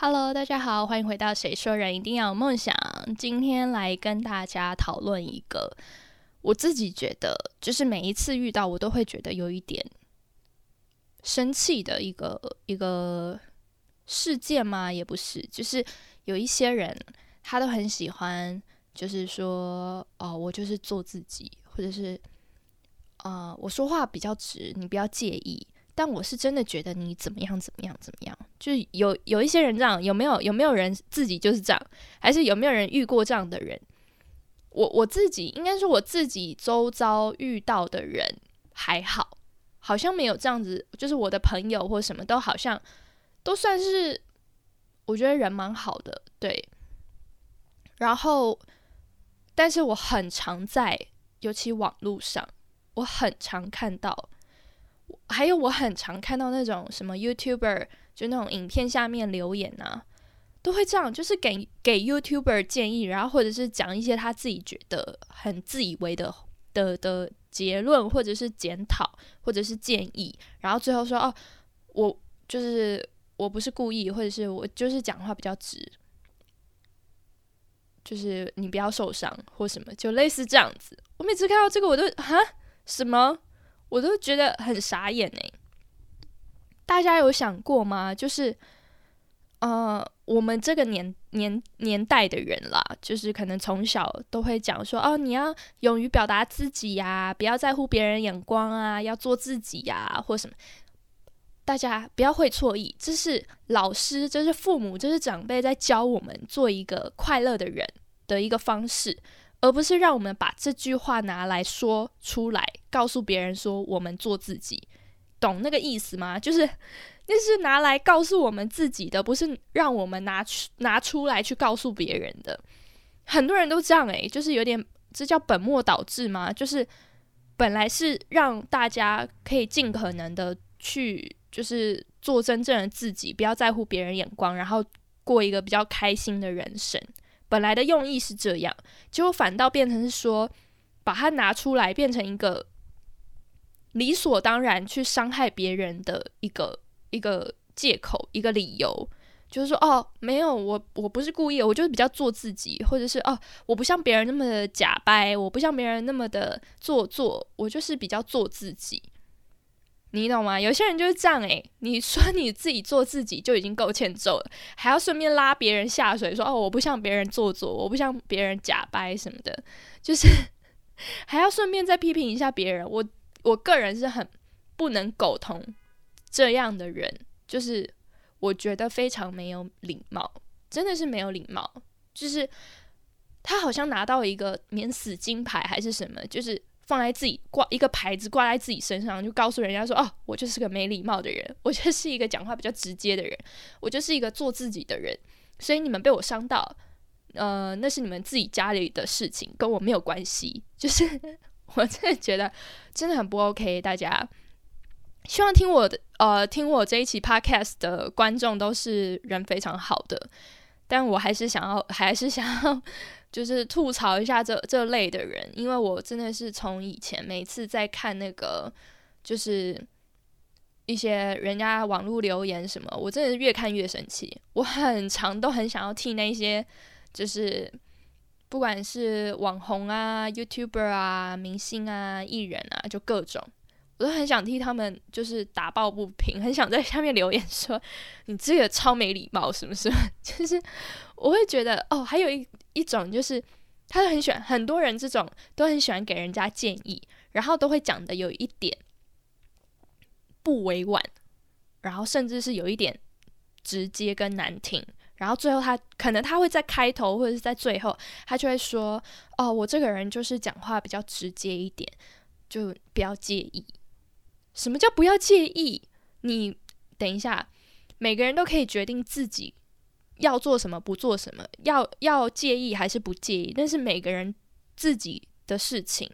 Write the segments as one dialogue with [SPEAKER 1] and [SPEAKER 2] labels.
[SPEAKER 1] Hello，大家好，欢迎回到《谁说人一定要有梦想》。今天来跟大家讨论一个我自己觉得，就是每一次遇到我都会觉得有一点生气的一个一个事件吗？也不是，就是有一些人他都很喜欢，就是说哦，我就是做自己，或者是啊，我说话比较直，你不要介意。但我是真的觉得你怎么样怎么样怎么样，就有有一些人这样，有没有有没有人自己就是这样，还是有没有人遇过这样的人？我我自己应该说我自己周遭遇到的人还好，好像没有这样子，就是我的朋友或什么都好像都算是，我觉得人蛮好的，对。然后，但是我很常在，尤其网络上，我很常看到。还有我很常看到那种什么 YouTuber，就那种影片下面留言啊，都会这样，就是给给 YouTuber 建议，然后或者是讲一些他自己觉得很自以为的的的结论，或者是检讨，或者是建议，然后最后说哦，我就是我不是故意，或者是我就是讲话比较直，就是你不要受伤或什么，就类似这样子。我每次看到这个，我都哈什么？我都觉得很傻眼哎！大家有想过吗？就是，呃，我们这个年年年代的人啦，就是可能从小都会讲说，哦，你要勇于表达自己呀，不要在乎别人眼光啊，要做自己呀，或什么。大家不要会错意，这是老师，这是父母，这是长辈在教我们做一个快乐的人的一个方式。而不是让我们把这句话拿来说出来，告诉别人说我们做自己，懂那个意思吗？就是那是拿来告诉我们自己的，不是让我们拿出拿出来去告诉别人的。很多人都这样诶，就是有点这叫本末倒置吗？就是本来是让大家可以尽可能的去，就是做真正的自己，不要在乎别人眼光，然后过一个比较开心的人生。本来的用意是这样，结果反倒变成是说，把它拿出来变成一个理所当然去伤害别人的一个一个借口、一个理由，就是说，哦，没有，我我不是故意，我就是比较做自己，或者是哦，我不像别人那么的假掰，我不像别人那么的做作，我就是比较做自己。你懂吗？有些人就是这样诶，你说你自己做自己就已经够欠揍了，还要顺便拉别人下水，说哦我不像别人做作，我不像别人假掰什么的，就是 还要顺便再批评一下别人。我我个人是很不能苟同这样的人，就是我觉得非常没有礼貌，真的是没有礼貌。就是他好像拿到一个免死金牌还是什么，就是。放在自己挂一个牌子挂在自己身上，就告诉人家说：“哦，我就是个没礼貌的人，我就是一个讲话比较直接的人，我就是一个做自己的人。所以你们被我伤到，呃，那是你们自己家里的事情，跟我没有关系。就是我真的觉得真的很不 OK。大家希望听我的呃听我这一期 Podcast 的观众都是人非常好的，但我还是想要还是想要。就是吐槽一下这这类的人，因为我真的是从以前每次在看那个，就是一些人家网络留言什么，我真的是越看越生气。我很常都很想要替那些就是不管是网红啊、YouTuber 啊、明星啊、艺人啊，就各种，我都很想替他们就是打抱不平，很想在下面留言说你这个超没礼貌，是不是，就是我会觉得哦，还有一。一种就是，他都很喜欢，很多人这种都很喜欢给人家建议，然后都会讲的有一点不委婉，然后甚至是有一点直接跟难听，然后最后他可能他会在开头或者是在最后，他就会说：“哦，我这个人就是讲话比较直接一点，就不要介意。”什么叫不要介意？你等一下，每个人都可以决定自己。要做什么，不做什么，要要介意还是不介意？但是每个人自己的事情，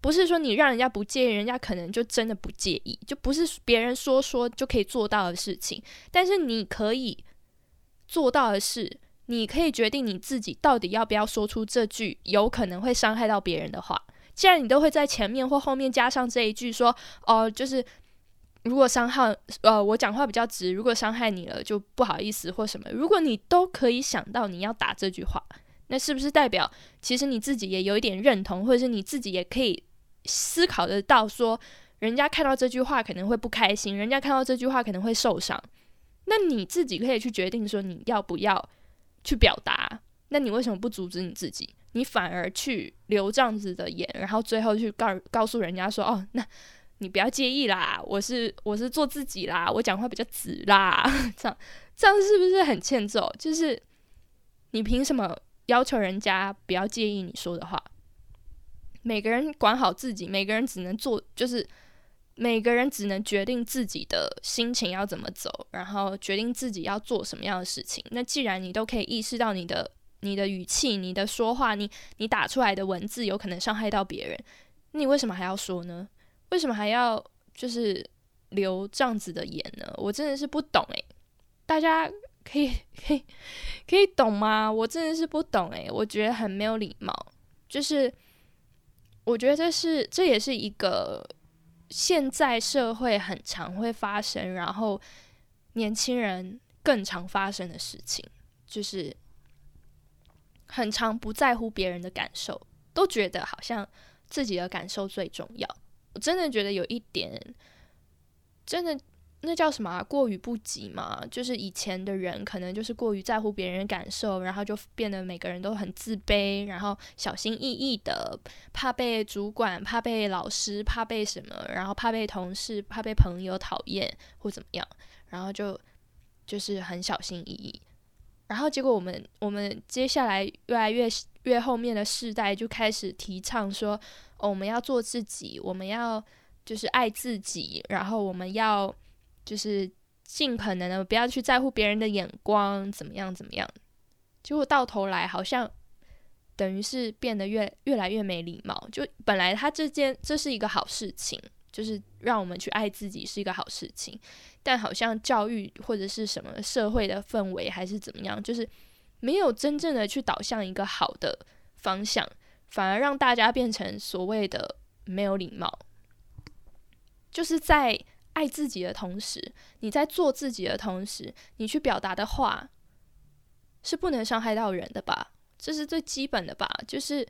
[SPEAKER 1] 不是说你让人家不介意，人家可能就真的不介意，就不是别人说说就可以做到的事情。但是你可以做到的是，你可以决定你自己到底要不要说出这句有可能会伤害到别人的话。既然你都会在前面或后面加上这一句说，哦，就是如果伤害呃我讲话比较直，如果伤害你了就不好意思或什么。如果你都可以想到你要打这句话，那是不是代表其实你自己也有一点认同，或者是你自己也可以思考得到说，人家看到这句话可能会不开心，人家看到这句话可能会受伤。那你自己可以去决定说你要不要去表达。那你为什么不阻止你自己？你反而去留这样子的言，然后最后去告告诉人家说：“哦，那你不要介意啦，我是我是做自己啦，我讲话比较直啦。”这样这样是不是很欠揍？就是你凭什么要求人家不要介意你说的话？每个人管好自己，每个人只能做，就是每个人只能决定自己的心情要怎么走，然后决定自己要做什么样的事情。那既然你都可以意识到你的。你的语气，你的说话，你你打出来的文字有可能伤害到别人，你为什么还要说呢？为什么还要就是留这样子的言呢？我真的是不懂诶，大家可以可以可以懂吗？我真的是不懂诶，我觉得很没有礼貌。就是我觉得这是这也是一个现在社会很常会发生，然后年轻人更常发生的事情，就是。很常不在乎别人的感受，都觉得好像自己的感受最重要。我真的觉得有一点，真的那叫什么过于不及嘛？就是以前的人可能就是过于在乎别人的感受，然后就变得每个人都很自卑，然后小心翼翼的，怕被主管、怕被老师、怕被什么，然后怕被同事、怕被朋友讨厌或怎么样，然后就就是很小心翼翼。然后结果我们我们接下来越来越越后面的世代就开始提倡说，我们要做自己，我们要就是爱自己，然后我们要就是尽可能的不要去在乎别人的眼光，怎么样怎么样。结果到头来好像等于是变得越越来越没礼貌。就本来他这件这是一个好事情。就是让我们去爱自己是一个好事情，但好像教育或者是什么社会的氛围还是怎么样，就是没有真正的去导向一个好的方向，反而让大家变成所谓的没有礼貌。就是在爱自己的同时，你在做自己的同时，你去表达的话是不能伤害到人的吧？这是最基本的吧？就是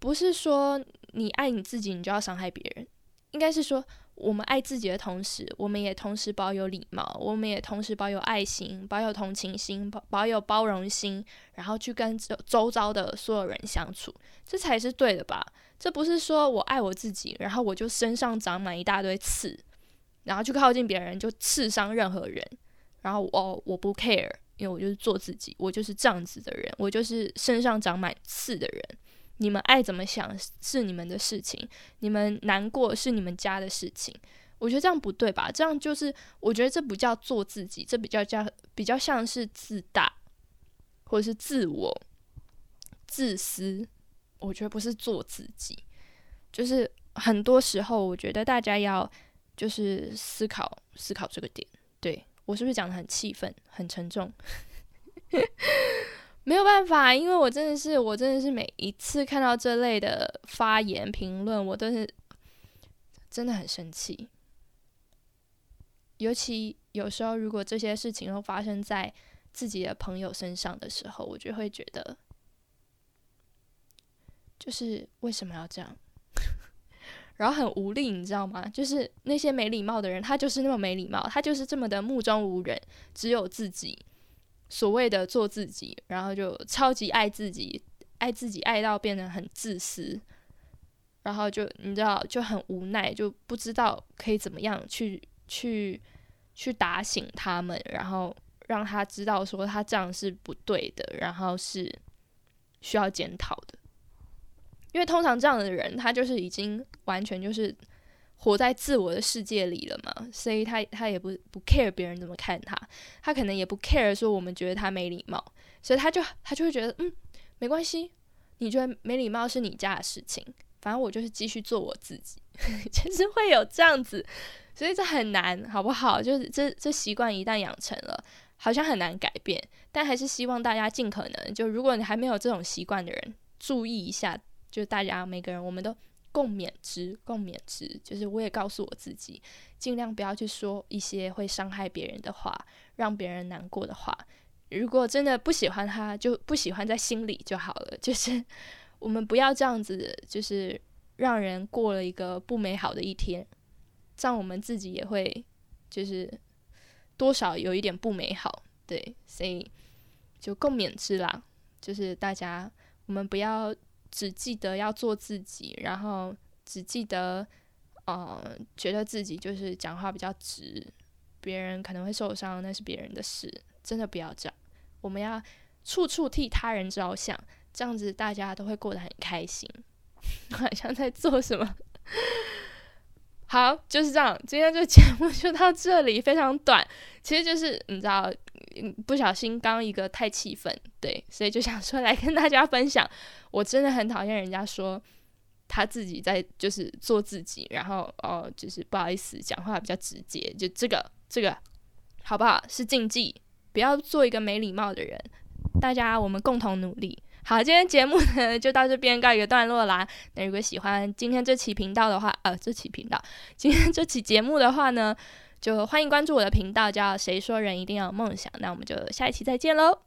[SPEAKER 1] 不是说你爱你自己，你就要伤害别人。应该是说，我们爱自己的同时，我们也同时保有礼貌，我们也同时保有爱心，保有同情心，保保有包容心，然后去跟周周遭的所有人相处，这才是对的吧？这不是说我爱我自己，然后我就身上长满一大堆刺，然后去靠近别人就刺伤任何人，然后我我不 care，因为我就是做自己，我就是这样子的人，我就是身上长满刺的人。你们爱怎么想是你们的事情，你们难过是你们家的事情。我觉得这样不对吧？这样就是，我觉得这不叫做自己，这比较叫比较像是自大，或者是自我、自私。我觉得不是做自己，就是很多时候，我觉得大家要就是思考思考这个点。对我是不是讲的很气愤、很沉重？没有办法，因为我真的是，我真的是每一次看到这类的发言评论，我都是真的很生气。尤其有时候，如果这些事情都发生在自己的朋友身上的时候，我就会觉得，就是为什么要这样？然后很无力，你知道吗？就是那些没礼貌的人，他就是那么没礼貌，他就是这么的目中无人，只有自己。所谓的做自己，然后就超级爱自己，爱自己爱到变得很自私，然后就你知道就很无奈，就不知道可以怎么样去去去打醒他们，然后让他知道说他这样是不对的，然后是需要检讨的。因为通常这样的人，他就是已经完全就是。活在自我的世界里了嘛，所以他他也不不 care 别人怎么看他，他可能也不 care 说我们觉得他没礼貌，所以他就他就会觉得嗯没关系，你觉得没礼貌是你家的事情，反正我就是继续做我自己，就是会有这样子，所以这很难好不好？就是这这习惯一旦养成了，好像很难改变，但还是希望大家尽可能就如果你还没有这种习惯的人，注意一下，就大家每个人我们都。共勉之，共勉之。就是我也告诉我自己，尽量不要去说一些会伤害别人的话，让别人难过的话。如果真的不喜欢他，就不喜欢在心里就好了。就是我们不要这样子，就是让人过了一个不美好的一天，这样我们自己也会就是多少有一点不美好。对，所以就共勉之啦。就是大家，我们不要只记得要做自己，然后只记得，呃，觉得自己就是讲话比较直，别人可能会受伤，那是别人的事，真的不要这样。我们要处处替他人着想，这样子大家都会过得很开心。好像在做什么？好，就是这样。今天这节目就到这里，非常短。其实就是你知道。不小心刚一个太气愤，对，所以就想说来跟大家分享。我真的很讨厌人家说他自己在就是做自己，然后哦，就是不好意思，讲话比较直接，就这个这个好不好？是禁忌，不要做一个没礼貌的人。大家我们共同努力。好，今天节目呢就到这边告一个段落啦。那如果喜欢今天这期频道的话，呃，这期频道今天这期节目的话呢？就欢迎关注我的频道，叫“谁说人一定要有梦想”。那我们就下一期再见喽。